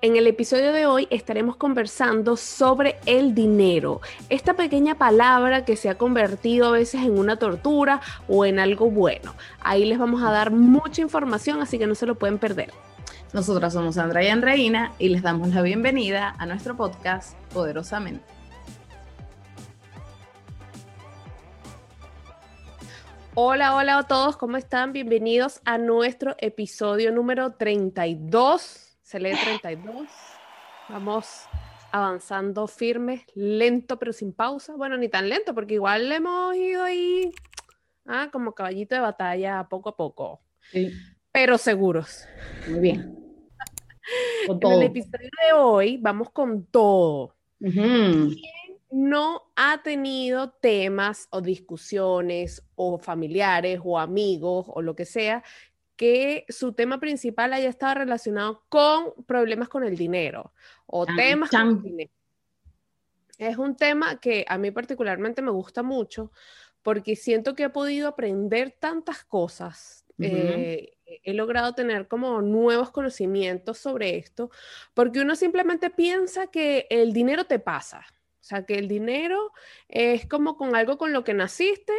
En el episodio de hoy estaremos conversando sobre el dinero, esta pequeña palabra que se ha convertido a veces en una tortura o en algo bueno. Ahí les vamos a dar mucha información, así que no se lo pueden perder. Nosotras somos Sandra y Andreina y les damos la bienvenida a nuestro podcast Poderosamente. Hola, hola a todos, ¿cómo están? Bienvenidos a nuestro episodio número 32 se lee 32. Vamos avanzando firme, lento pero sin pausa. Bueno, ni tan lento porque igual le hemos ido ahí ah, como caballito de batalla poco a poco. Sí. Pero seguros. Muy bien. En el episodio de hoy vamos con todo. ¿Quién no ha tenido temas o discusiones o familiares o amigos o lo que sea que su tema principal haya estado relacionado con problemas con el dinero o temas con el dinero. Es un tema que a mí particularmente me gusta mucho porque siento que he podido aprender tantas cosas. Eh, he logrado tener como nuevos conocimientos sobre esto, porque uno simplemente piensa que el dinero te pasa, o sea, que el dinero es como con algo con lo que naciste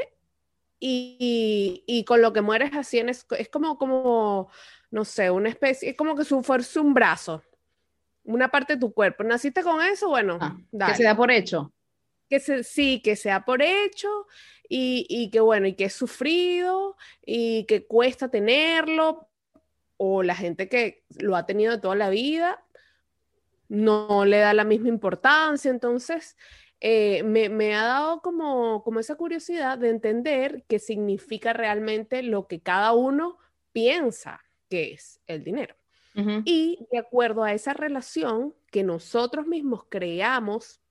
y, con lo que mueres así es, como, como, no sé, una especie, es como que su fuerza un brazo, una parte de tu cuerpo. ¿Naciste con eso? Bueno, ah, que se da por hecho. Que se, sí, que sea por hecho y, y que bueno, y que es sufrido y que cuesta tenerlo, o la gente que lo ha tenido toda la vida no le da la misma importancia. Entonces, eh, me, ha dado como, como esa curiosidad de entender qué significa realmente lo que cada uno piensa que es el dinero. Y de acuerdo a esa relación que nosotros mismos creamos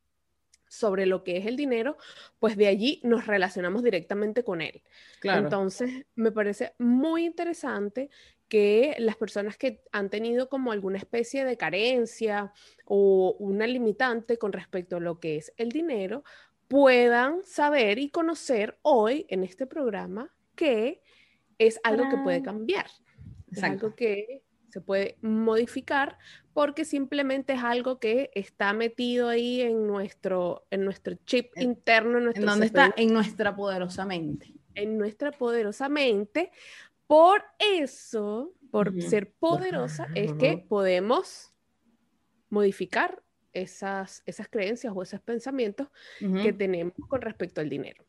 sobre lo que es el dinero, pues de allí nos relacionamos directamente con él. Entonces, me parece muy interesante que las personas que han tenido como alguna especie de carencia o una limitante con respecto a lo que es el dinero, puedan saber y conocer hoy en este programa que es algo que puede cambiar, es algo que se puede modificar porque simplemente es algo que está metido ahí en nuestro, en nuestro chip interno. En, nuestro ¿En dónde está? En nuestra poderosa mente. En nuestra poderosa mente, por eso, por ser poderosa, es que podemos modificar esas, esas creencias o esos pensamientos que tenemos con respecto al dinero.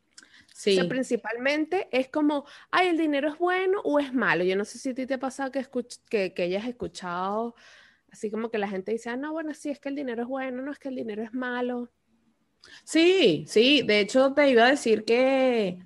Sí. O sea, principalmente es como, ay, el dinero es bueno o es malo. Yo no sé si a ti te ha pasado que, que, que hayas escuchado así como que la gente dice, ah, no, bueno, sí, es que el dinero es bueno, no es que el dinero es malo. Sí, sí, de hecho te iba a decir que,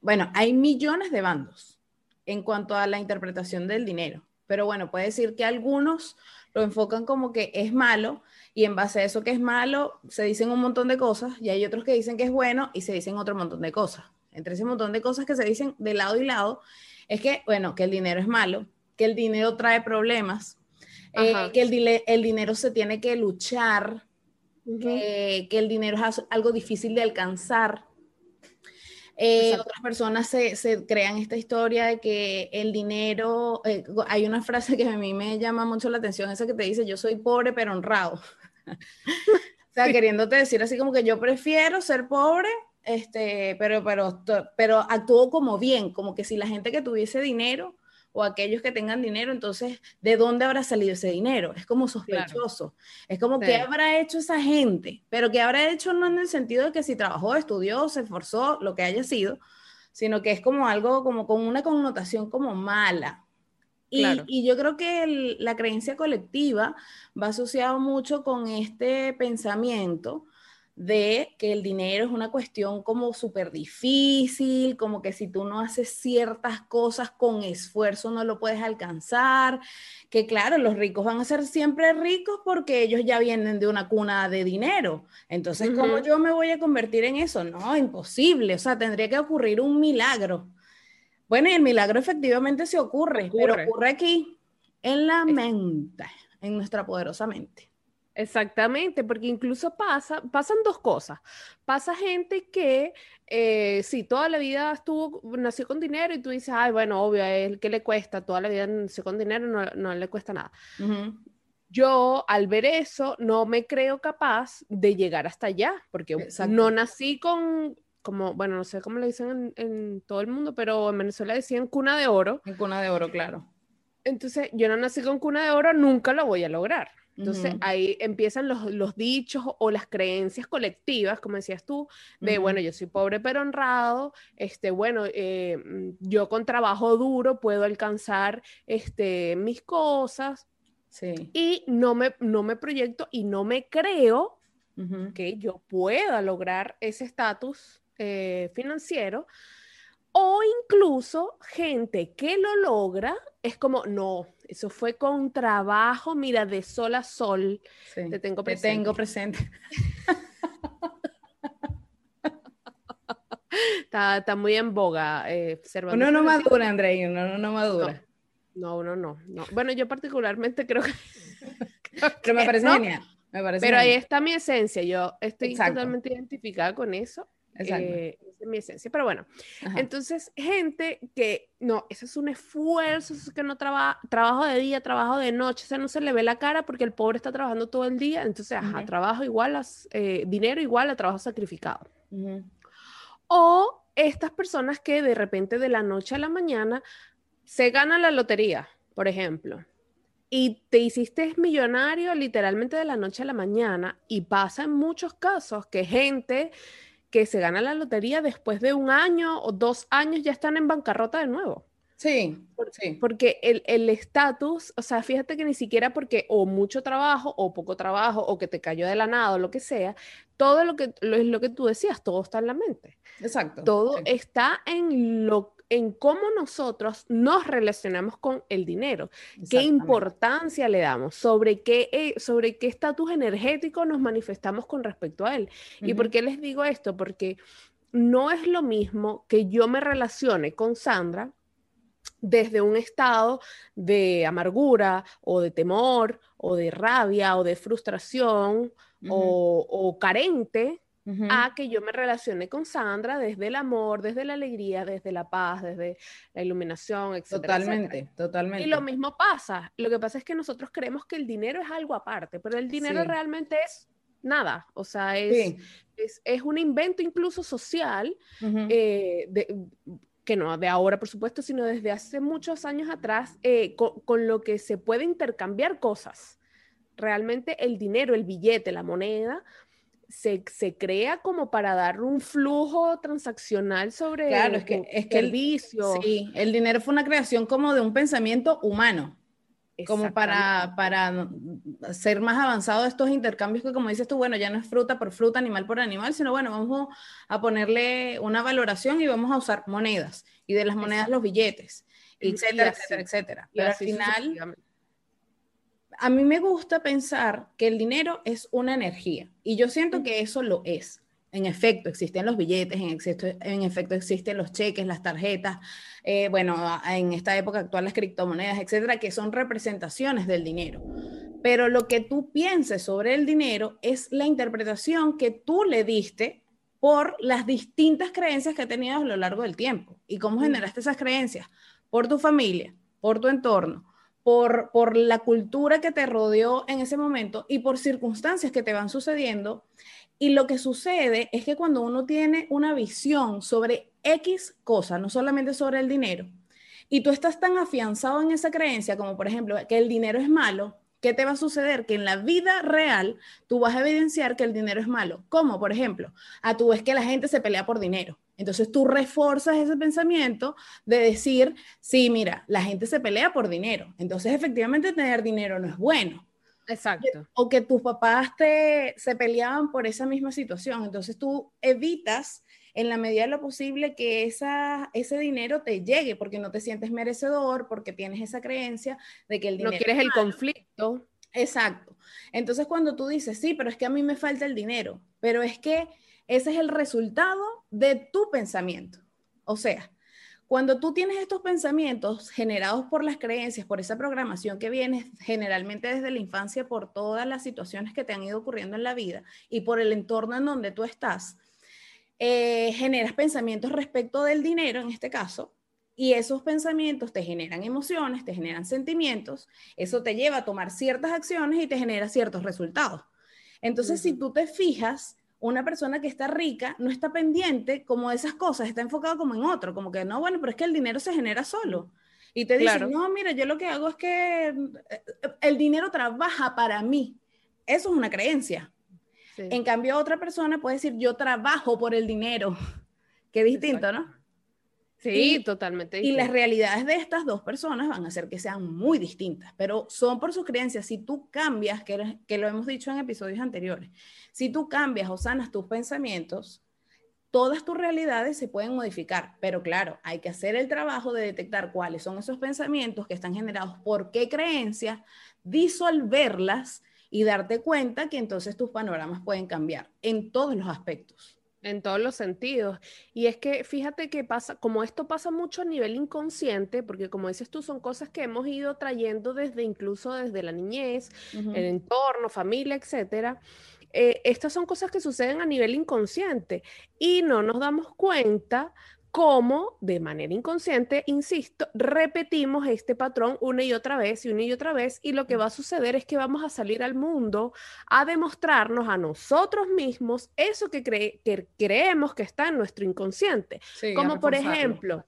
bueno, hay millones de bandos en cuanto a la interpretación del dinero. Pero bueno, puede decir que algunos lo enfocan como que es malo y en base a eso que es malo se dicen un montón de cosas y hay otros que dicen que es bueno y se dicen otro montón de cosas. Entre ese montón de cosas que se dicen de lado y lado es que, bueno, que el dinero es malo, que el dinero trae problemas, eh, que el, el, dinero se tiene que luchar, que el dinero es algo difícil de alcanzar eh, otras personas se, se, crean esta historia de que el dinero, eh, hay una frase que a mí me llama mucho la atención, esa que te dice, yo soy pobre pero honrado. o sea, queriéndote decir así como que yo prefiero ser pobre, este, pero, pero, pero actúo como bien, como que si la gente que tuviese dinero o aquellos que tengan dinero, entonces, ¿de dónde habrá salido ese dinero? Es como sospechoso. Es como, ¿qué habrá hecho esa gente? Pero ¿qué habrá hecho no en el sentido de que si trabajó, estudió, se esforzó, lo que haya sido, sino que es como algo como con una connotación como mala. Y, y yo creo que la creencia colectiva va asociado mucho con este pensamiento de que el dinero es una cuestión como súper difícil, como que si tú no haces ciertas cosas con esfuerzo no lo puedes alcanzar, que claro, los ricos van a ser siempre ricos porque ellos ya vienen de una cuna de dinero. Entonces, ¿cómo yo me voy a convertir en eso? No, imposible, o sea, tendría que ocurrir un milagro. Bueno, y el milagro efectivamente se ocurre, ocurre. pero ocurre aquí, en la mente, en nuestra poderosa mente. Exactamente, porque incluso pasa, pasan dos cosas. Pasa gente que eh, si toda la vida estuvo, nació con dinero y tú dices, ay, bueno, obvio, él que le cuesta, toda la vida nació con dinero, no, no le cuesta nada. yo al ver eso no me creo capaz de llegar hasta allá, porque no nací con, como, bueno, no sé cómo le dicen en, todo el mundo, pero en Venezuela decían cuna de oro. En cuna de oro, claro. Entonces, yo no nací con cuna de oro, nunca lo voy a lograr. Entonces ahí empiezan los, dichos o las creencias colectivas, como decías tú, de, bueno, yo soy pobre pero honrado, este, bueno, eh, mm, yo con trabajo duro puedo alcanzar este, mis cosas. Sí. Y no me, no me proyecto y no me creo que yo pueda lograr ese estatus eh, financiero. O incluso gente que lo logra es como, no, eso fue con trabajo, mira, de sol a sol. te tengo presente. Te tengo presente. está, muy en boga. Eh, uno no madura, André, uno no madura. No, uno no, no. Bueno, yo particularmente creo que... Pero me parece genial. Me parece Pero ahí está mi esencia. Yo estoy totalmente identificada con eso. Eh, mi esencia. Pero bueno, entonces, gente que no, eso es un esfuerzo, eso es que no trabaja, trabajo de día, trabajo de noche, o sea, no se le ve la cara porque el pobre está trabajando todo el día, entonces, ajá, trabajo igual, a, eh, dinero igual a trabajo sacrificado. O estas personas que de repente de la noche a la mañana se gana la lotería, por ejemplo, y te hiciste millonario literalmente de la noche a la mañana, y pasa en muchos casos que gente que se gana la lotería después de un año o dos años ya están en bancarrota de nuevo. Sí, sí. Porque el estatus, o sea, fíjate que ni siquiera porque o mucho trabajo o poco trabajo o que te cayó de la nada o lo que sea, todo lo que es lo que tú decías, todo está en la mente. Exacto. Todo está en lo en cómo nosotros nos relacionamos con el dinero, qué importancia le damos, sobre qué eh, sobre qué estatus energético nos manifestamos con respecto a él. ¿Y por qué les digo esto? Porque no es lo mismo que yo me relacione con Sandra desde un estado de amargura o de temor o de rabia o de frustración o, o carente a que yo me relacione con Sandra desde el amor, desde la alegría, desde la paz, desde la iluminación, etc. Totalmente, totalmente. Y lo mismo pasa. Lo que pasa es que nosotros creemos que el dinero es algo aparte, pero el dinero realmente es nada. O sea, es, es, un invento incluso social, eh, que no de ahora, por supuesto, sino desde hace muchos años atrás, eh, con lo que se puede intercambiar cosas. Realmente el dinero, el billete, la moneda, se, se, crea como para dar un flujo transaccional sobre claro, es que, es que el vicio. Sí, el dinero fue una creación como de un pensamiento humano, como para, para ser más avanzado estos intercambios que como dices tú, bueno, ya no es fruta por fruta, animal por animal, sino bueno, vamos a ponerle una valoración y vamos a usar monedas y de las monedas los billetes, etcétera, etcétera, etcétera. Pero al final a mí me gusta pensar que el dinero es una energía y yo siento que eso lo es. En efecto, existen los billetes, en, efecto, existen los cheques, las tarjetas, eh, bueno, en esta época actual las criptomonedas, etcétera, que son representaciones del dinero. Pero lo que tú pienses sobre el dinero es la interpretación que tú le diste por las distintas creencias que tenido a lo largo del tiempo. ¿Y cómo generaste esas creencias? Por tu familia, por tu entorno, por, por la cultura que te rodeó en ese momento y por circunstancias que te van sucediendo. Y lo que sucede es que cuando uno tiene una visión sobre X cosa, no solamente sobre el dinero, y tú estás tan afianzado en esa creencia como por ejemplo que el dinero es malo, ¿qué te va a suceder? Que en la vida real tú vas a evidenciar que el dinero es malo. ¿Cómo? Por ejemplo, a tu vez que la gente se pelea por dinero. Entonces tú reforzas ese pensamiento de decir, sí, mira, la gente se pelea por dinero. Entonces efectivamente tener dinero no es bueno. Exacto. O que tus papás te, se peleaban por esa misma situación. Entonces tú evitas en la medida de lo posible que esa, ese dinero te llegue porque no te sientes merecedor, porque tienes esa creencia de que el dinero... No quieres el conflicto. Exacto. Entonces cuando tú dices, sí, pero es que a mí me falta el dinero, pero es que ese es el resultado de tu pensamiento. O sea, cuando tú tienes estos pensamientos generados por las creencias, por esa programación que viene generalmente desde la infancia, por todas las situaciones que te han ido ocurriendo en la vida y por el entorno en donde tú estás, eh, generas pensamientos respecto del dinero, en este caso, Y esos pensamientos te generan emociones, te generan sentimientos, eso te lleva a tomar ciertas acciones y te genera ciertos resultados. Entonces, si tú te fijas, una persona que está rica no está pendiente como de esas cosas, está enfocado como en otro, como que no, bueno, pero es que el dinero se genera solo. Y te dicen, no, mira, yo lo que hago es que eh, el dinero trabaja para mí. Eso es una creencia. En cambio, otra persona puede decir, yo trabajo por el dinero. Qué distinto, ¿no? Sí, totalmente. Y las realidades de estas dos personas van a hacer que sean muy distintas, pero son por sus creencias. Si tú cambias, que, que lo hemos dicho en episodios anteriores, si tú cambias o sanas tus pensamientos, todas tus realidades se pueden modificar, pero claro, hay que hacer el trabajo de detectar cuáles son esos pensamientos que están generados por qué creencias, disolverlas y darte cuenta que entonces tus panoramas pueden cambiar en todos los aspectos. En todos los sentidos. Y es que fíjate que pasa, como esto pasa mucho a nivel inconsciente, porque como dices tú, son cosas que hemos ido trayendo desde incluso desde la niñez, el entorno, familia, etcétera. Eh, estas son cosas que suceden a nivel inconsciente y no nos damos cuenta cómo de manera inconsciente, insisto, repetimos este patrón una y otra vez y una y otra vez y lo que va a suceder es que vamos a salir al mundo a demostrarnos a nosotros mismos eso que, creemos que está en nuestro inconsciente. como por ejemplo...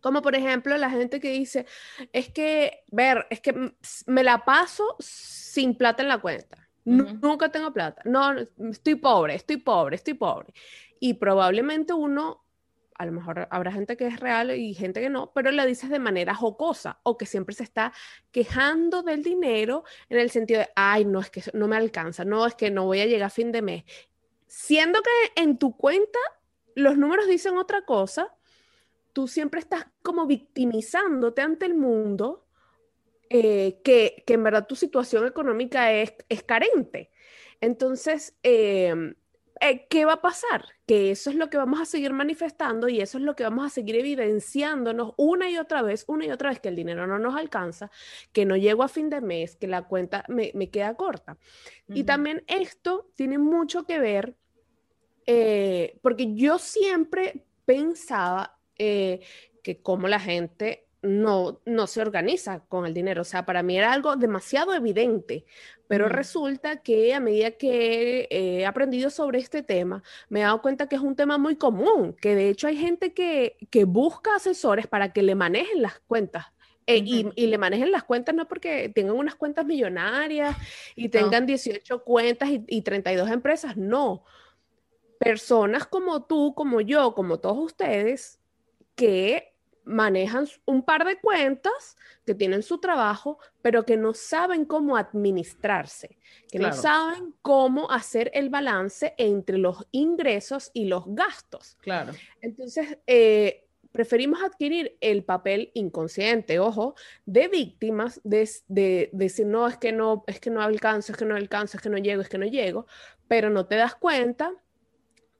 Como por ejemplo la gente que dice, es que, ver, es que me la paso sin plata en la cuenta. Nunca tengo plata. No, estoy pobre, estoy pobre, estoy pobre. Y probablemente uno a lo mejor habrá gente que es real y gente que no, pero la dices de manera jocosa o que siempre se está quejando del dinero en el sentido de, ay, no, es que no me alcanza, no, es que no voy a llegar a fin de mes. Siendo que en tu cuenta los números dicen otra cosa, tú siempre estás como victimizándote ante el mundo eh, que, que, en verdad tu situación económica es, es carente. Entonces, eh, eh, ¿qué va a pasar? Que eso es lo que vamos a seguir manifestando y eso es lo que vamos a seguir evidenciándonos una y otra vez, una y otra vez, que el dinero no nos alcanza, que no llego a fin de mes, que la cuenta me, queda corta. Y también esto tiene mucho que ver, eh, porque yo siempre pensaba eh, que como la gente no, no se organiza con el dinero. O sea, para mí era algo demasiado evidente, pero resulta que a medida que he aprendido sobre este tema, me he dado cuenta que es un tema muy común, que de hecho hay gente que, que busca asesores para que le manejen las cuentas. Eh, y, y, le manejen las cuentas no porque tengan unas cuentas millonarias y tengan 18 cuentas y, y 32 empresas, no. Personas como tú, como yo, como todos ustedes, que manejan un par de cuentas, que tienen su trabajo, pero que no saben cómo administrarse, que no saben cómo hacer el balance entre los ingresos y los gastos. Claro. Entonces, eh, preferimos adquirir el papel inconsciente, ojo, de víctimas, de, de, decir, no, es que no, es que no alcanzo, es que no alcanzo, es que no llego, es que no llego, pero no te das cuenta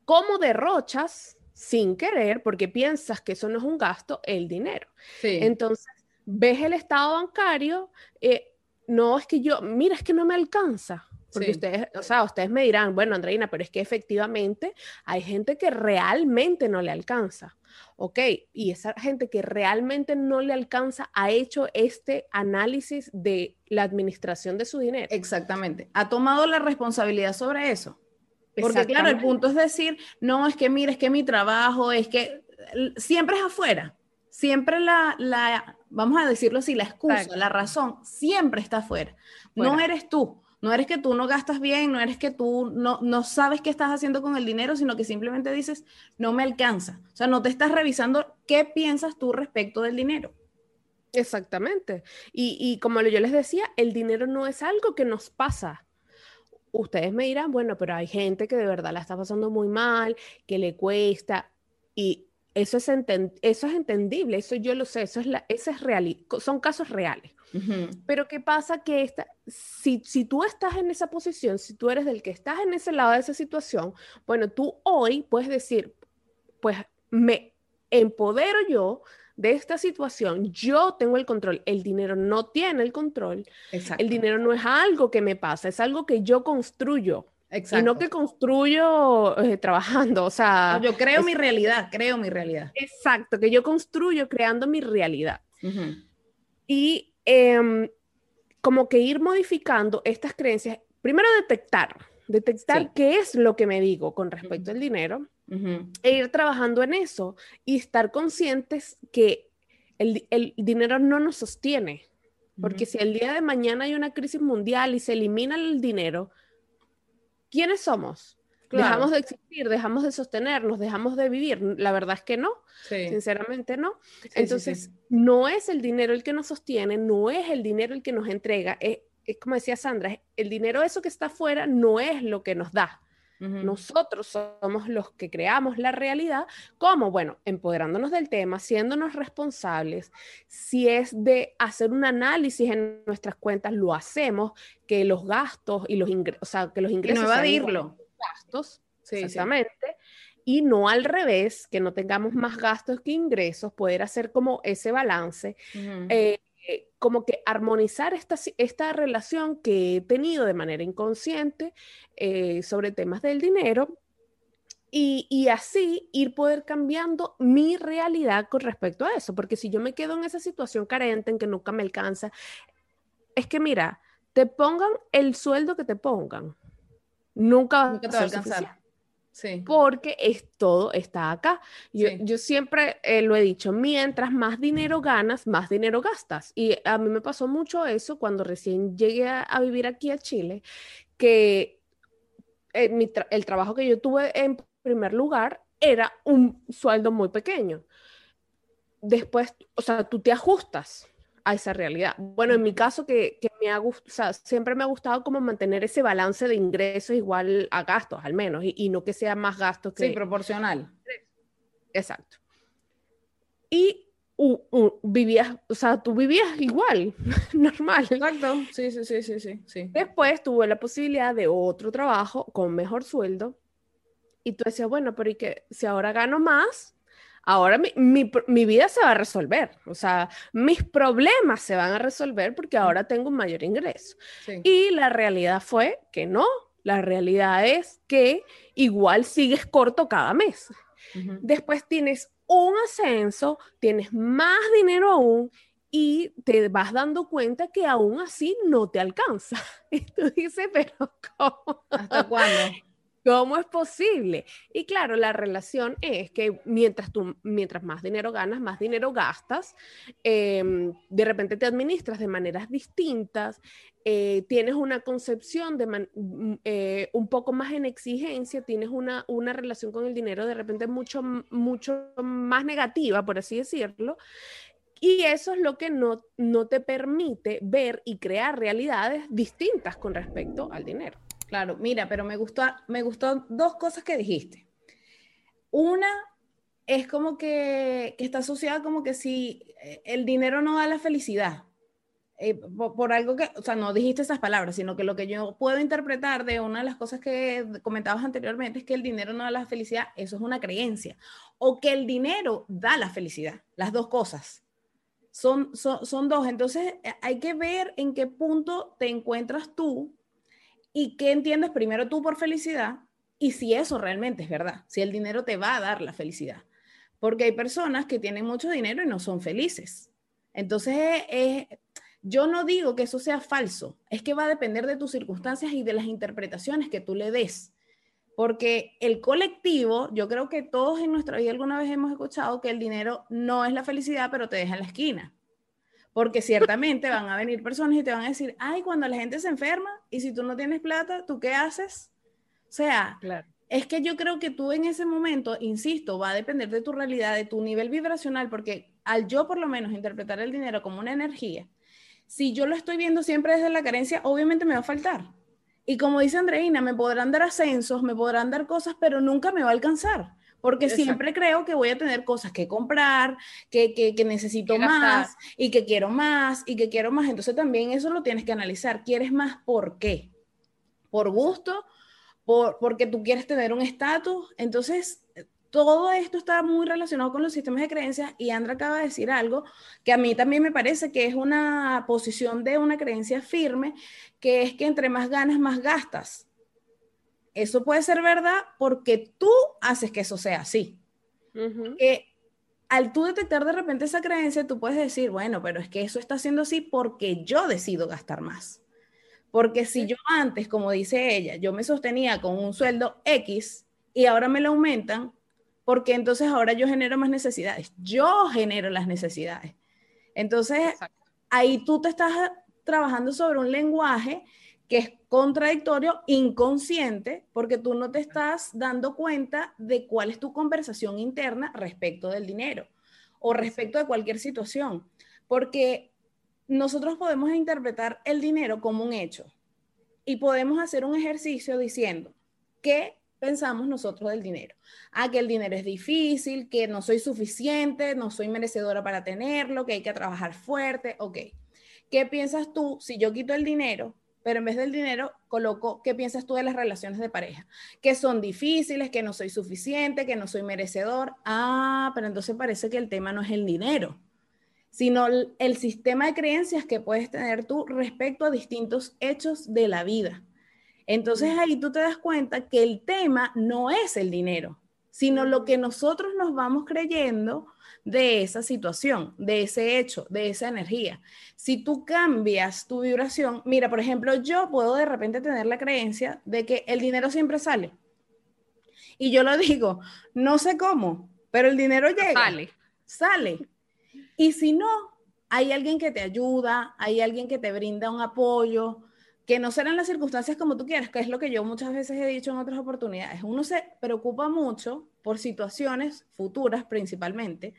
cómo derrochas sin querer, porque piensas que eso no es un gasto, el dinero. Entonces, ves el estado bancario, eh, no es que yo, mira, es que no me alcanza. Porque ustedes, o sea, ustedes me dirán, bueno, Andreina, pero es que efectivamente hay gente que realmente no le alcanza. Ok, y esa gente que realmente no le alcanza ha hecho este análisis de la administración de su dinero. Exactamente. Ha tomado la responsabilidad sobre eso. Porque claro, el punto es decir, no, es que mira, es que mi trabajo, es que siempre es afuera, siempre la, la vamos a decirlo así, la excusa, la razón, siempre está afuera. No eres tú, no eres que tú no gastas bien, no eres que tú no, no sabes qué estás haciendo con el dinero, sino que simplemente dices, no me alcanza. O sea, no te estás revisando qué piensas tú respecto del dinero. Exactamente. Y, y como yo les decía, el dinero no es algo que nos pasa ustedes me dirán, bueno, pero hay gente que de verdad la está pasando muy mal, que le cuesta, y eso es, eso es entendible, eso yo lo sé, eso es, la, es real, son casos reales. Pero ¿qué pasa? Que esta, si, si tú estás en esa posición, si tú eres del que estás en ese lado de esa situación, bueno, tú hoy puedes decir, pues me empodero yo de esta situación, yo tengo el control, el dinero no tiene el control, el dinero no es algo que me pasa, es algo que yo construyo. Exacto. Y no que construyo eh, trabajando, o sea... yo creo mi realidad, creo mi realidad. Exacto, que yo construyo creando mi realidad. Y em, como que ir modificando estas creencias, primero detectar, detectar qué es lo que me digo con respecto al dinero e ir trabajando en eso y estar conscientes que el, el dinero no nos sostiene. Porque si el día de mañana hay una crisis mundial y se elimina el dinero, ¿quiénes somos? Dejamos de existir, dejamos de sostenernos, dejamos de vivir. La verdad es que no, sinceramente no. Entonces, no es el dinero el que nos sostiene, no es el dinero el que nos entrega. Es como decía Sandra, el dinero eso que está afuera no es lo que nos da. Nosotros somos los que creamos la realidad, como, bueno, empoderándonos del tema, siéndonos responsables. Si es de hacer un análisis en nuestras cuentas, lo hacemos, que los gastos y los ingresos, o sea, que los ingresos... Y no evadirlo. Gastos, exactamente. Y no al revés, que no tengamos más gastos que ingresos, poder hacer como ese balance. Eh, como que armonizar esta, esta relación que he tenido de manera inconsciente eh, sobre temas del dinero y, y, así ir poder cambiando mi realidad con respecto a eso, porque si yo me quedo en esa situación carente en que nunca me alcanza, es que mira, te pongan el sueldo que te pongan, nunca, nunca te va a alcanzar. Porque es, todo está acá. Yo, siempre eh, lo he dicho, mientras más dinero ganas, más dinero gastas. Y a mí me pasó mucho eso cuando recién llegué a, vivir aquí a Chile, que eh, el trabajo que yo tuve en primer lugar era un sueldo muy pequeño. Después, o sea, tú te ajustas a esa realidad. Bueno, en mi caso, que, me ha gustado, siempre me ha gustado como mantener ese balance de ingresos igual a gastos, al menos, y, no que sea más gastos que... Sí, proporcional. Exacto. Y vivías, o sea, tú vivías igual, normal. Exacto, sí, sí, sí, sí, sí, sí. Después tuve la posibilidad de otro trabajo con mejor sueldo, y tú decías, bueno, pero ¿y que si ahora gano más? Ahora mi, vida se va a resolver, o sea, mis problemas se van a resolver porque ahora tengo un mayor ingreso. Y la realidad fue que no, la realidad es que igual sigues corto cada mes. Después tienes un ascenso, tienes más dinero aún y te vas dando cuenta que aún así no te alcanza. Y tú dices, pero ¿cómo? ¿Hasta cuándo? ¿Cómo es posible? Y claro, la relación es que mientras tú, mientras más dinero ganas, más dinero gastas, em, de repente te administras de maneras distintas, eh, tienes una concepción de eh, un poco más en exigencia, tienes una, una relación con el dinero de repente mucho, mucho más negativa, por así decirlo. Y eso es lo que no, no te permite ver y crear realidades distintas con respecto al dinero. Claro, mira, pero me gustó, me gustó dos cosas que dijiste. Una es como que, está asociada como que si eh, el dinero no da la felicidad. Eh, por, algo que, o sea, no dijiste esas palabras, sino que lo que yo puedo interpretar de una de las cosas que comentabas anteriormente es que el dinero no da la felicidad, eso es una creencia, o que el dinero da la felicidad, las dos cosas. Son, son, son dos, entonces eh, hay que ver en qué punto te encuentras tú y qué entiendes primero tú por felicidad y si eso realmente es verdad, si el dinero te va a dar la felicidad. Porque hay personas que tienen mucho dinero y no son felices. Entonces, yo no digo que eso sea falso, es que va a depender de tus circunstancias y de las interpretaciones que tú le des. Porque el colectivo, yo creo que todos en nuestra vida alguna vez hemos escuchado que el dinero no es la felicidad, pero te deja en la esquina. Porque ciertamente van a venir personas y te van a decir, ay, cuando la gente se enferma y si tú no tienes plata, ¿tú qué haces? O sea, es que yo creo que tú en ese momento, insisto, va a depender de tu realidad, de tu nivel vibracional, porque al yo por lo menos interpretar el dinero como una energía, si yo lo estoy viendo siempre desde la carencia, obviamente me va a faltar. Y como dice Andreina, me podrán dar ascensos, me podrán dar cosas, pero nunca me va a alcanzar porque siempre creo que voy a tener cosas que comprar, que, que, necesito más y que quiero más y que quiero más. Entonces también eso lo tienes que analizar. ¿Quieres más por qué? ¿Por gusto? Por, porque tú quieres tener un estatus. Entonces, todo esto está muy relacionado con los sistemas de creencias y Andra acaba de decir algo que a mí también me parece que es una posición de una creencia firme, que es que entre más ganas, más gastas. Eso puede ser verdad porque tú haces que eso sea así. Que al tú detectar de repente esa creencia, tú puedes decir, bueno, pero es que eso está siendo así porque yo decido gastar más. Porque si yo antes, como dice ella, yo me sostenía con un sueldo X y ahora me lo aumentan, porque entonces ahora yo genero más necesidades. Yo genero las necesidades. Entonces, ahí tú te estás trabajando sobre un lenguaje que es contradictorio, inconsciente, porque tú no te estás dando cuenta de cuál es tu conversación interna respecto del dinero o respecto de cualquier situación. Porque nosotros podemos interpretar el dinero como un hecho y podemos hacer un ejercicio diciendo qué pensamos nosotros del dinero. Ah, que el dinero es difícil, que no soy suficiente, no soy merecedora para tenerlo, que hay que trabajar fuerte, ok. ¿Qué piensas tú si yo quito el dinero, pero en vez del dinero coloco qué piensas tú de las relaciones de pareja? Que son difíciles, que no soy suficiente, que no soy merecedor. Ah, pero entonces parece que el tema no es el dinero, sino el, sistema de creencias que puedes tener tú respecto a distintos hechos de la vida. Entonces ahí tú te das cuenta que el tema no es el dinero, sino lo que nosotros nos vamos creyendo de esa situación, de ese hecho, de esa energía. Si tú cambias tu vibración, mira, por ejemplo, yo puedo de repente tener la creencia de que el dinero siempre sale. Y yo lo digo, no sé cómo, pero el dinero llega. Sale. Sale. Y si no, hay alguien que te ayuda, hay alguien que te brinda un apoyo, que no serán las circunstancias como tú quieres, que es lo que yo muchas veces he dicho en otras oportunidades. Uno se preocupa mucho por situaciones futuras principalmente.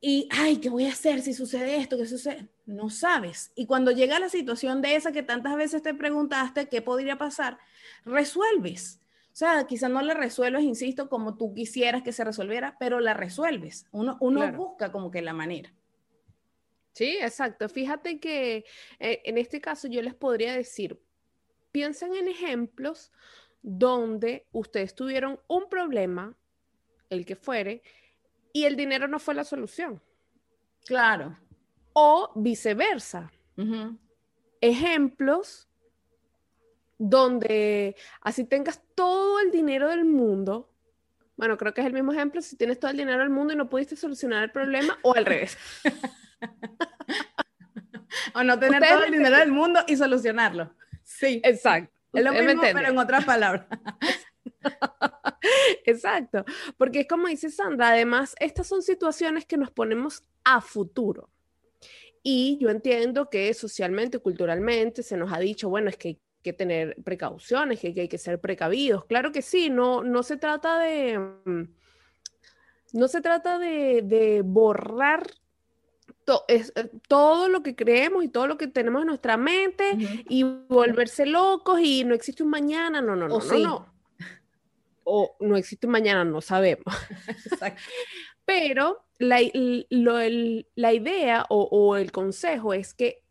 Y, ay, ¿qué voy a hacer si sucede esto? ¿Qué sucede? No sabes. Y cuando llega la situación de esa que tantas veces te preguntaste qué podría pasar, resuelves. O sea, quizás no la resuelves, insisto, como tú quisieras que se resolviera, pero la resuelves. Uno, uno busca como que la manera. Sí, exacto. Fíjate que eh, en este caso yo les podría decir, piensen en ejemplos donde ustedes tuvieron un problema, el que fuere, y el dinero no fue la solución. Claro. O viceversa. Ejemplos donde así tengas todo el dinero del mundo. Bueno, creo que es el mismo ejemplo si tienes todo el dinero del mundo y no pudiste solucionar el problema o al revés. o no tener todo el dinero del mundo y solucionarlo. Sí. Exacto. Es lo mismo, pero en otras palabras. Exacto, porque es como dice Sandra, además, estas son situaciones que nos ponemos a futuro. Y yo entiendo que socialmente, culturalmente, se nos ha dicho, bueno, es que hay que tener precauciones, que hay que ser precavidos. Claro que sí, no, no se trata de... Mm, no se trata de, borrar es, eh, todo lo que creemos y todo lo que tenemos en nuestra mente y volverse locos y no existe un mañana, no, no, no, no, no. O no existe mañana, no sabemos. Pero la, idea o, el consejo es que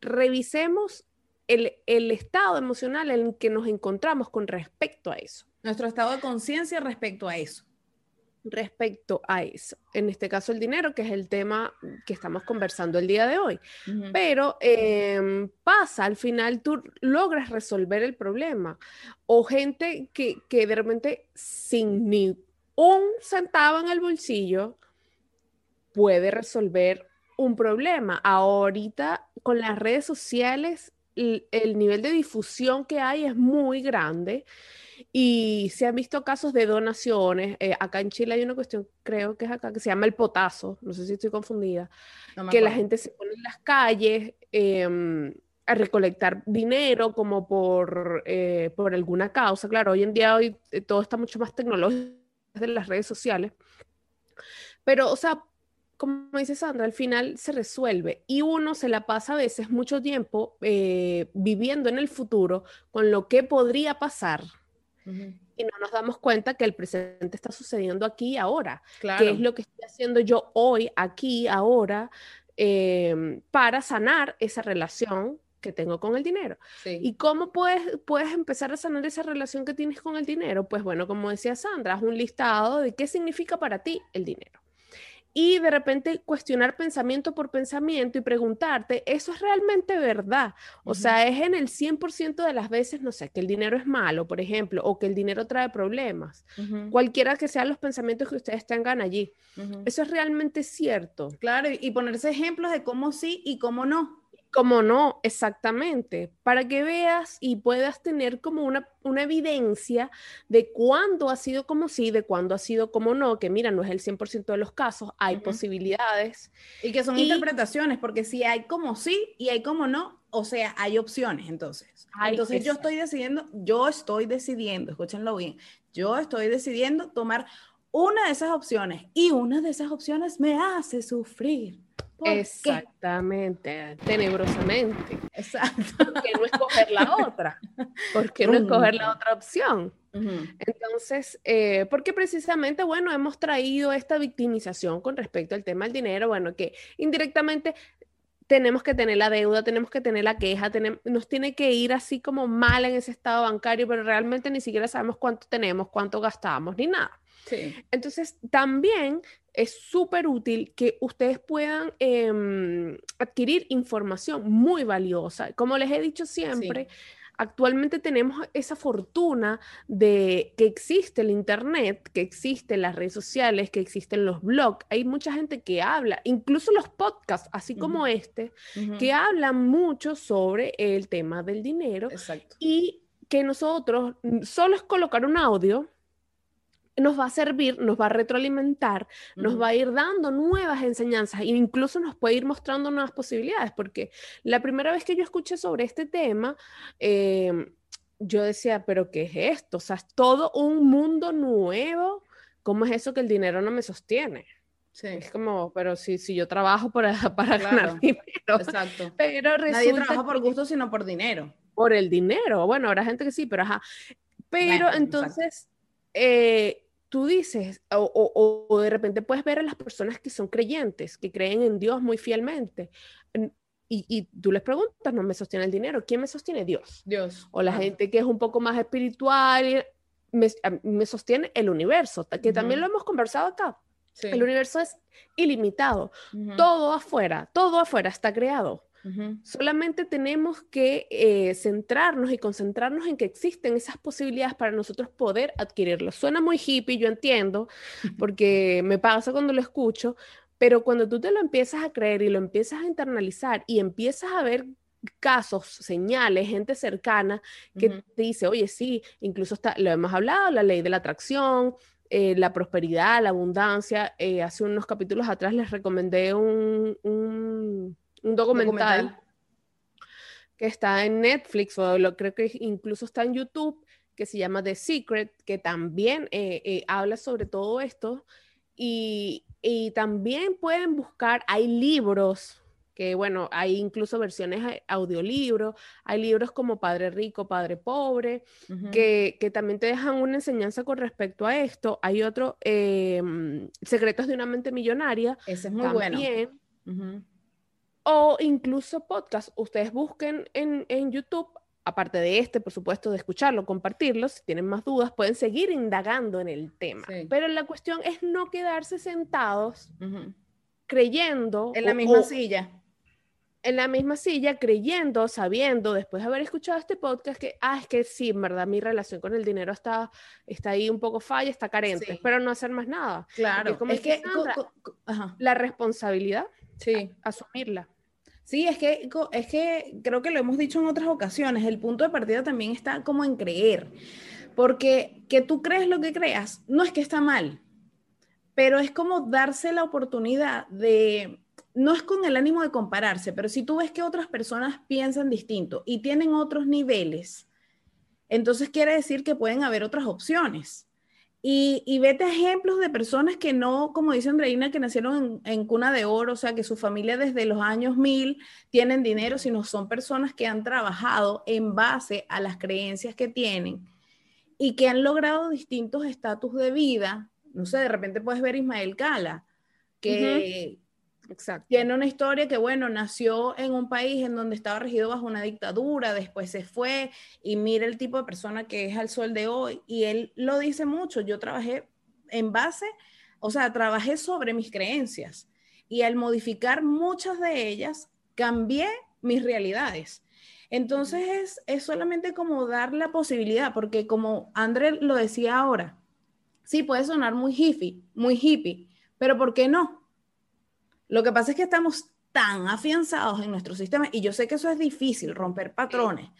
revisemos el, el, estado emocional en el que nos encontramos con respecto a eso. Nuestro estado de conciencia respecto a eso respecto a eso. En este caso, el dinero, que es el tema que estamos conversando el día de hoy. Pero em, pasa, al final tú logras resolver el problema. O gente que, que de repente sin ni un centavo en el bolsillo puede resolver un problema. Ahorita con las redes sociales, el nivel de difusión que hay es muy grande. Y se han visto casos de donaciones. Eh, acá en Chile hay una cuestión, creo que es acá, que se llama el potazo. No sé si estoy confundida. que la gente se pone en las calles em, a recolectar dinero como por, eh, por alguna causa. Claro, hoy en día hoy eh, todo está mucho más tecnológico de las redes sociales. Pero, o sea, como dice Sandra, al final se resuelve y uno se la pasa a veces mucho tiempo viviendo en el futuro con lo que podría pasar y no nos damos cuenta que el presente está sucediendo aquí ahora. Claro. ¿Qué es lo que estoy haciendo yo hoy, aquí, ahora, em, para sanar esa relación que tengo con el dinero? ¿Y cómo puedes, puedes empezar a sanar esa relación que tienes con el dinero? Pues bueno, como decía Sandra, es un listado de qué significa para ti el dinero. Y de repente cuestionar pensamiento por pensamiento y preguntarte, ¿eso es realmente verdad? O sea, es en el 100% de las veces, no sé, que el dinero es malo, por ejemplo, o que el dinero trae problemas, cualquiera que sean los pensamientos que ustedes tengan allí. Eso es realmente cierto. Claro, y ponerse ejemplos de cómo sí y cómo no. Como no, exactamente, para que veas y puedas tener como una, una evidencia de cuándo ha sido como sí, de cuándo ha sido como no, que mira, no es el 100% de los casos, hay posibilidades. Y que son interpretaciones, porque si hay como sí y hay como no, o sea, hay opciones entonces. entonces yo estoy decidiendo, yo estoy decidiendo, escúchenlo bien, yo estoy decidiendo tomar una de esas opciones y una de esas opciones me hace sufrir. Exactamente, tenebrosamente. Exacto. ¿Por qué no escoger la otra? ¿Por qué no escoger la otra opción? Entonces, eh, porque precisamente, bueno, hemos traído esta victimización con respecto al tema del dinero, bueno, que indirectamente tenemos que tener la deuda, tenemos que tener la queja, nos tiene que ir así como mal en ese estado bancario, pero realmente ni siquiera sabemos cuánto tenemos, cuánto gastamos, ni nada. Entonces, también es súper útil que ustedes puedan em, adquirir información muy valiosa. Como les he dicho siempre, actualmente tenemos esa fortuna de que existe el Internet, que existen las redes sociales, que existen los blogs. Hay mucha gente que habla, incluso los podcasts, así como este, que hablan mucho sobre el tema del dinero. Y que nosotros solo es colocar un audio nos va a servir, nos va a retroalimentar, nos va a ir dando nuevas enseñanzas e incluso nos puede ir mostrando nuevas posibilidades, porque la primera vez que yo escuché sobre este tema, em, yo decía, pero ¿qué es esto? O sea, es todo un mundo nuevo. ¿Cómo es eso que el dinero no me sostiene? Sí. Es como, pero si, si yo trabajo para, para ganar dinero. Exacto. Pero Nadie trabaja por gusto, sino por dinero. Por el dinero. Bueno, habrá gente que sí, pero ajá. Pero entonces, eh, tú dices, o, de repente puedes ver a las personas que son creyentes, que creen en Dios muy fielmente, y, tú les preguntas, no me sostiene el dinero, ¿quién me sostiene? Dios. Dios. O la gente que es un poco más espiritual, me, sostiene el universo, que también lo hemos conversado acá. El universo es ilimitado, todo afuera, todo afuera está creado. Solamente tenemos que eh, centrarnos y concentrarnos en que existen esas posibilidades para nosotros poder adquirirlo. Suena muy hippie, yo entiendo, porque me pasa cuando lo escucho, pero cuando tú te lo empiezas a creer y lo empiezas a internalizar y empiezas a ver casos, señales, gente cercana que te dice, oye, sí, incluso está, lo hemos hablado, la ley de la atracción, eh, la prosperidad, la abundancia. Eh, hace unos capítulos atrás les recomendé un un documental, que está en Netflix o lo, creo que incluso está en YouTube, que se llama The Secret, que también eh, eh, habla sobre todo esto. Y, y, también pueden buscar, hay libros, que bueno, hay incluso versiones audiolibros, hay libros como Padre Rico, Padre Pobre, que, que, también te dejan una enseñanza con respecto a esto. Hay otro, em, Secretos de una mente millonaria. Ese es muy bueno o incluso podcast. Ustedes busquen en, en, YouTube, aparte de este, por supuesto, de escucharlo, compartirlo, si tienen más dudas, pueden seguir indagando en el tema. Pero la cuestión es no quedarse sentados creyendo. En la misma silla. En la misma silla, creyendo, sabiendo, después de haber escuchado este podcast, que, ah, es que sí, en verdad, mi relación con el dinero está, está ahí un poco falla, está carente, pero no hacer más nada. Claro, es que la responsabilidad, sí. asumirla. Sí, es que, es que creo que lo hemos dicho en otras ocasiones, el punto de partida también está como en creer, porque que tú crees lo que creas, no es que está mal, pero es como darse la oportunidad de, no es con el ánimo de compararse, pero si tú ves que otras personas piensan distinto y tienen otros niveles, entonces quiere decir que pueden haber otras opciones. Y, vete ejemplos de personas que no, como dice Andreina, que nacieron en, cuna de oro, o sea, que su familia desde los años mil tienen dinero, sino son personas que han trabajado en base a las creencias que tienen y que han logrado distintos estatus de vida. No sé, de repente puedes ver Ismael Cala, que, Exacto. Tiene una historia que, bueno, nació en un país en donde estaba regido bajo una dictadura, después se fue y mira el tipo de persona que es al sol de hoy. Y él lo dice mucho, yo trabajé en base o sea, trabajé sobre mis creencias y al modificar muchas de ellas, cambié mis realidades. Entonces es, es solamente como dar la posibilidad, porque como André lo decía ahora, sí puede sonar muy hippie, muy hippie, pero ¿por qué no? Lo que pasa es que estamos tan afianzados en nuestro sistema y yo sé que eso es difícil, romper patrones,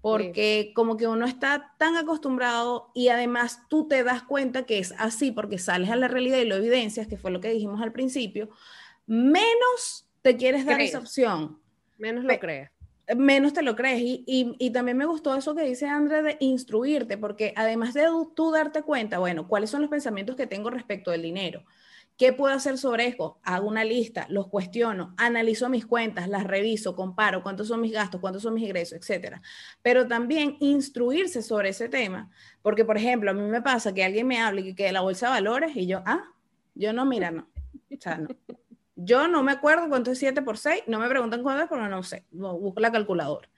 porque como que uno está tan acostumbrado y además tú te das cuenta que es así porque sales a la realidad y lo evidencias, que fue lo que dijimos al principio, menos te quieres dar esa opción. Menos lo crees. Menos te lo crees. Y, y, también me gustó eso que dice André de instruirte, porque además de tú darte cuenta, bueno, cuáles son los pensamientos que tengo respecto del dinero, ¿Qué puedo hacer sobre esto? Hago una lista, los cuestiono, analizo mis cuentas, las reviso, comparo cuántos son mis gastos, cuántos son mis ingresos, etcétera. Pero también instruirse sobre ese tema, porque por ejemplo, a mí me pasa que alguien me hable que, que la bolsa de valores y yo, ah, yo no, mira, no. O sea, no. Yo no me acuerdo cuánto es 7 por 6, no me preguntan cuánto es porque no sé, busco la calculadora.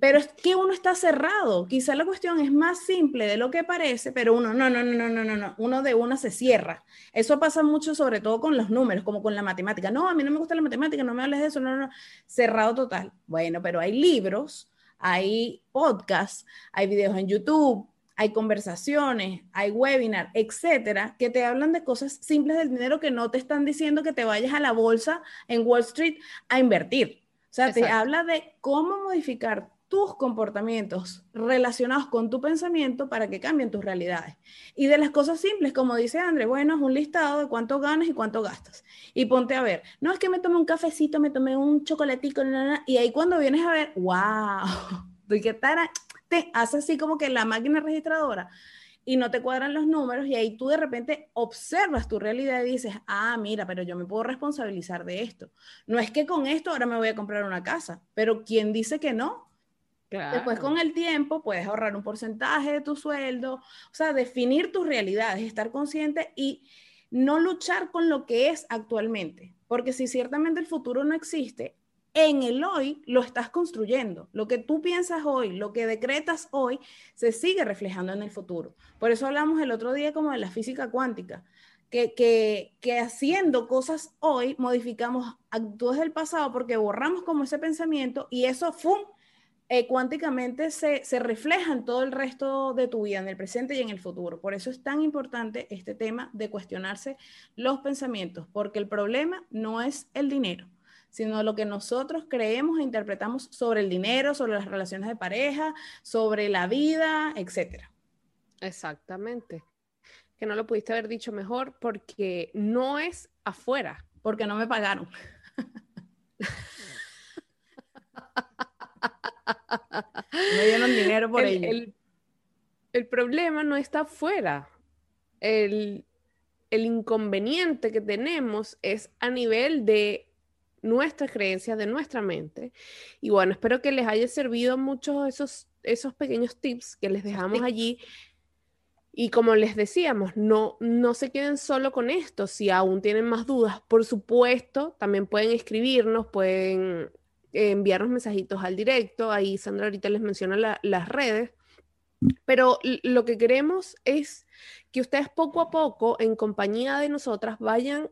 Pero es que uno está cerrado. Quizá la cuestión es más simple de lo que parece, pero uno, no, no, no, no, no, no, no. Uno de una se cierra. Eso pasa mucho, sobre todo con los números, como con la matemática. No, a mí no me gusta la matemática, no me hables de eso, no, no. Cerrado total. Bueno, pero hay libros, hay podcasts, hay videos en YouTube, hay conversaciones, hay webinar, etcétera, que te hablan de cosas simples del dinero que no te están diciendo que te vayas a la bolsa en Wall Street a invertir. O sea, te habla de cómo modificar tus comportamientos relacionados con tu pensamiento para que cambien tus realidades. Y de las cosas simples, como dice André, bueno, es un listado de cuánto ganas y cuánto gastas. Y ponte a ver, no es que me tomé un cafecito, me tomé un chocolatico, y ahí cuando vienes a ver, wow, qué te hace así como que la máquina registradora y no te cuadran los números y ahí tú de repente observas tu realidad y dices, ah, mira, pero yo me puedo responsabilizar de esto. No es que con esto ahora me voy a comprar una casa, pero ¿quién dice que no? Después con el tiempo puedes ahorrar un porcentaje de tu sueldo, o sea, definir tus realidades, estar consciente y no luchar con lo que es actualmente, porque si ciertamente el futuro no existe, en el hoy lo estás construyendo. Lo que tú piensas hoy, lo que decretas hoy, se sigue reflejando en el futuro. Por eso hablamos el otro día como de la física cuántica, que, que, haciendo cosas hoy modificamos actitudes del pasado porque borramos como ese pensamiento y eso, ¡fum!, eh, cuánticamente se, se, refleja en todo el resto de tu vida, en el presente y en el futuro. Por eso es tan importante este tema de cuestionarse los pensamientos, porque el problema no es el dinero sino lo que nosotros creemos e interpretamos sobre el dinero, sobre las relaciones de pareja, sobre la vida, etc. Exactamente. Que no lo pudiste haber dicho mejor porque no es afuera. Porque no me pagaron. me dieron dinero por ello. El, problema no está afuera. El, el inconveniente que tenemos es a nivel de nuestras creencias, de nuestra mente. Y bueno, espero que les haya servido muchos esos, esos pequeños tips que les dejamos allí. Y como les decíamos, no, no se queden solo con esto. Si aún tienen más dudas, por supuesto, también pueden escribirnos, pueden enviarnos mensajitos al directo. Ahí Sandra ahorita les menciona las redes. Pero lo que queremos es que ustedes poco a poco, en compañía de nosotras, vayan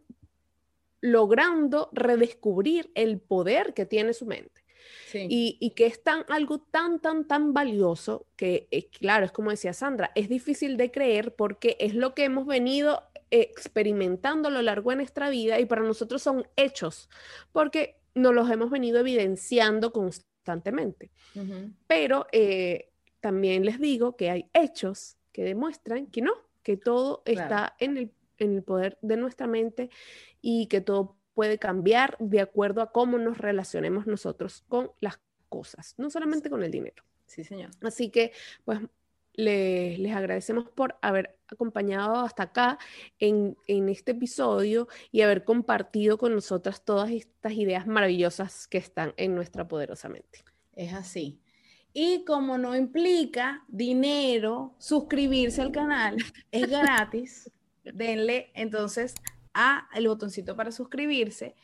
logrando redescubrir el poder que tiene su mente. Y, que es tan, algo tan, tan, tan valioso que, eh, claro, es como decía Sandra, es difícil de creer porque es lo que hemos venido experimentando a lo largo de nuestra vida y para nosotros son hechos, porque nos los hemos venido evidenciando constantemente. Pero eh, también les digo que hay hechos que demuestran que no, que todo está en el en el poder de nuestra mente y que todo puede cambiar de acuerdo a cómo nos relacionemos nosotros con las cosas, no solamente con el dinero. Sí, señor. Así que, pues, les agradecemos por haber acompañado hasta acá en, en, este episodio y haber compartido con nosotras todas estas ideas maravillosas que están en nuestra poderosa mente. Es así. Y como no implica dinero, suscribirse al canal es gratis denle entonces a el botoncito para suscribirse,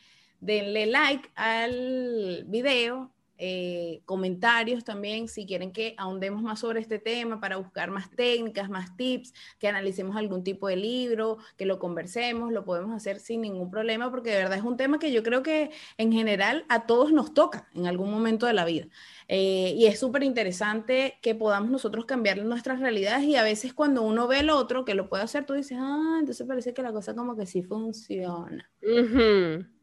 denle like al video, eh, comentarios también si quieren que ahondemos más sobre este tema para buscar más técnicas, más tips, que analicemos algún tipo de libro, que lo conversemos, lo podemos hacer sin ningún problema porque de verdad es un tema que yo creo que en general a todos nos toca en algún momento de la vida. Eh, y es súper interesante que podamos nosotros cambiar nuestras realidades y a veces cuando uno ve el otro que lo puede hacer, tú dices, ah, entonces parece que la cosa como que sí funciona.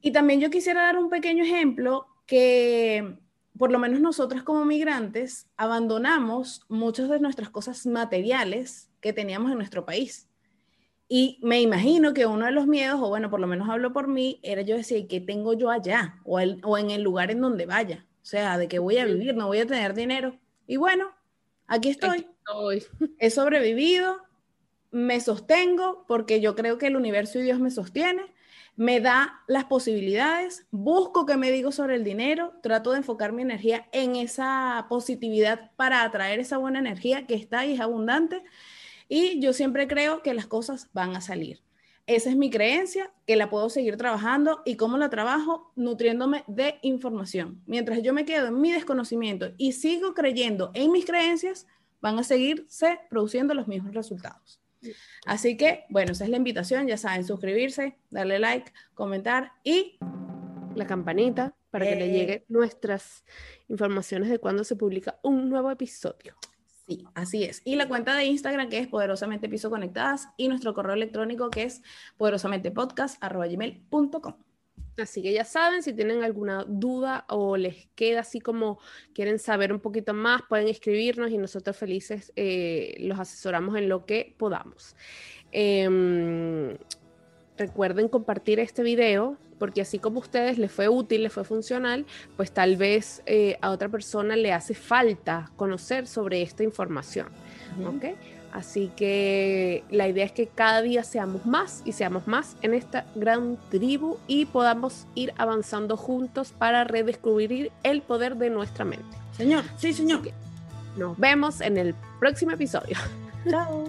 Y también yo quisiera dar un pequeño ejemplo que por lo menos nosotras como migrantes abandonamos muchas de nuestras cosas materiales que teníamos en nuestro país. Y me imagino que uno de los miedos, o bueno, por lo menos hablo por mí, era yo decir, ¿qué tengo yo allá? O, o en el lugar en donde vaya. O sea, de qué voy a vivir, no voy a tener dinero. Y bueno, aquí estoy. He sobrevivido, me sostengo porque yo creo que el universo y Dios me sostiene, me da las posibilidades, busco que me digo sobre el dinero, trato de enfocar mi energía en esa positividad para atraer esa buena energía que está y es abundante. Y yo siempre creo que las cosas van a salir. Esa es mi creencia, que la puedo seguir trabajando y cómo la trabajo nutriéndome de información. Mientras yo me quedo en mi desconocimiento y sigo creyendo en mis creencias, van a seguirse produciendo los mismos resultados. Así que, bueno, esa es la invitación, ya saben, suscribirse, darle like, comentar y la campanita para que le eh. lleguen nuestras informaciones de cuando se publica un nuevo episodio. Sí, así es. Y la cuenta de Instagram que es poderosamente piso conectadas y nuestro correo electrónico que es poderosamentepodcast.com. Así que ya saben, si tienen alguna duda o les queda así como quieren saber un poquito más, pueden escribirnos y nosotros felices eh, los asesoramos en lo que podamos. Em, recuerden compartir este video porque así como a ustedes les fue útil, les fue funcional, pues tal vez eh, a otra persona le hace falta conocer sobre esta información. Así que la idea es que cada día seamos más y seamos más en esta gran tribu y podamos ir avanzando juntos para redescubrir el poder de nuestra mente. Señor, sí, señor. Nos vemos en el próximo episodio. Chao.